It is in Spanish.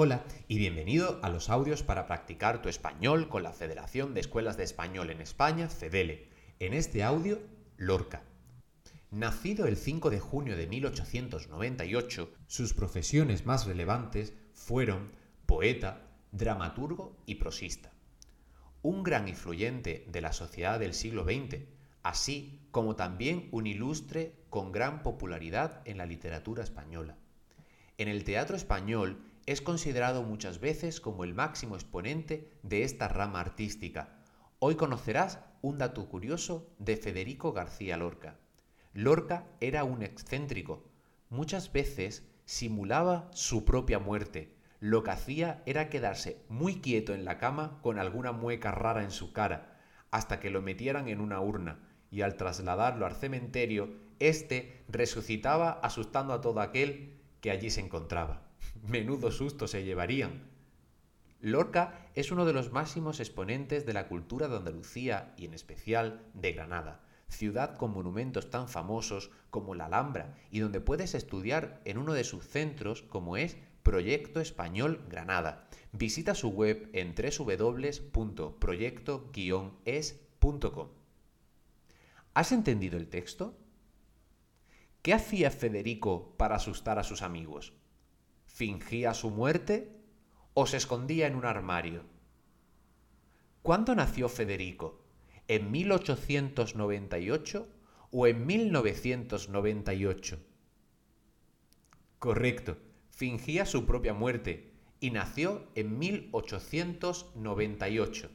Hola y bienvenido a los audios para practicar tu español con la Federación de Escuelas de Español en España, FEDELE. En este audio, Lorca. Nacido el 5 de junio de 1898, sus profesiones más relevantes fueron poeta, dramaturgo y prosista. Un gran influyente de la sociedad del siglo XX, así como también un ilustre con gran popularidad en la literatura española. En el teatro español es considerado muchas veces como el máximo exponente de esta rama artística. Hoy conocerás un dato curioso de Federico García Lorca. Lorca era un excéntrico. Muchas veces simulaba su propia muerte. Lo que hacía era quedarse muy quieto en la cama con alguna mueca rara en su cara, hasta que lo metieran en una urna, y al trasladarlo al cementerio, éste resucitaba asustando a todo aquel que allí se encontraba. Menudo susto se llevarían. Lorca es uno de los máximos exponentes de la cultura de Andalucía y en especial de Granada, ciudad con monumentos tan famosos como la Alhambra y donde puedes estudiar en uno de sus centros como es Proyecto Español Granada. Visita su web en www.proyecto-es.com. ¿Has entendido el texto? ¿Qué hacía Federico para asustar a sus amigos? ¿Fingía su muerte o se escondía en un armario? ¿Cuándo nació Federico? ¿En 1898 o en 1998? Correcto, fingía su propia muerte y nació en 1898.